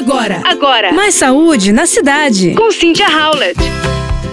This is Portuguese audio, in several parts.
Agora, agora. Mais saúde na cidade. Com Cynthia Howlett.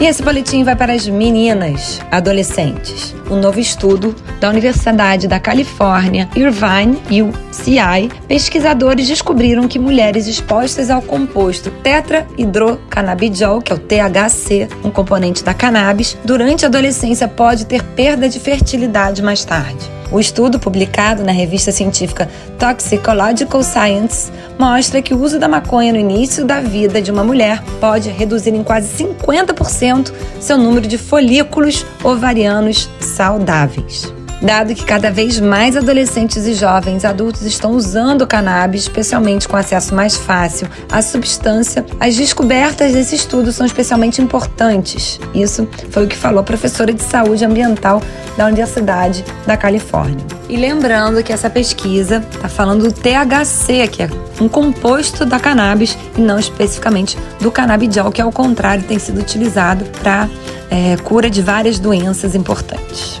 E esse boletim vai para as meninas, adolescentes. Um novo estudo da Universidade da Califórnia, Irvine, UCI, pesquisadores descobriram que mulheres expostas ao composto tetrahidrocannabidiol, que é o THC, um componente da cannabis, durante a adolescência pode ter perda de fertilidade mais tarde. O estudo, publicado na revista científica Toxicological Science, mostra que o uso da maconha no início da vida de uma mulher pode reduzir em quase 50% seu número de folículos ovarianos saudáveis. Dado que cada vez mais adolescentes e jovens adultos estão usando cannabis, especialmente com acesso mais fácil à substância, as descobertas desse estudo são especialmente importantes. Isso foi o que falou a professora de saúde ambiental da Universidade da Califórnia. E lembrando que essa pesquisa está falando do THC, que é um composto da cannabis e não especificamente do canabidiol, que ao contrário tem sido utilizado para é, cura de várias doenças importantes.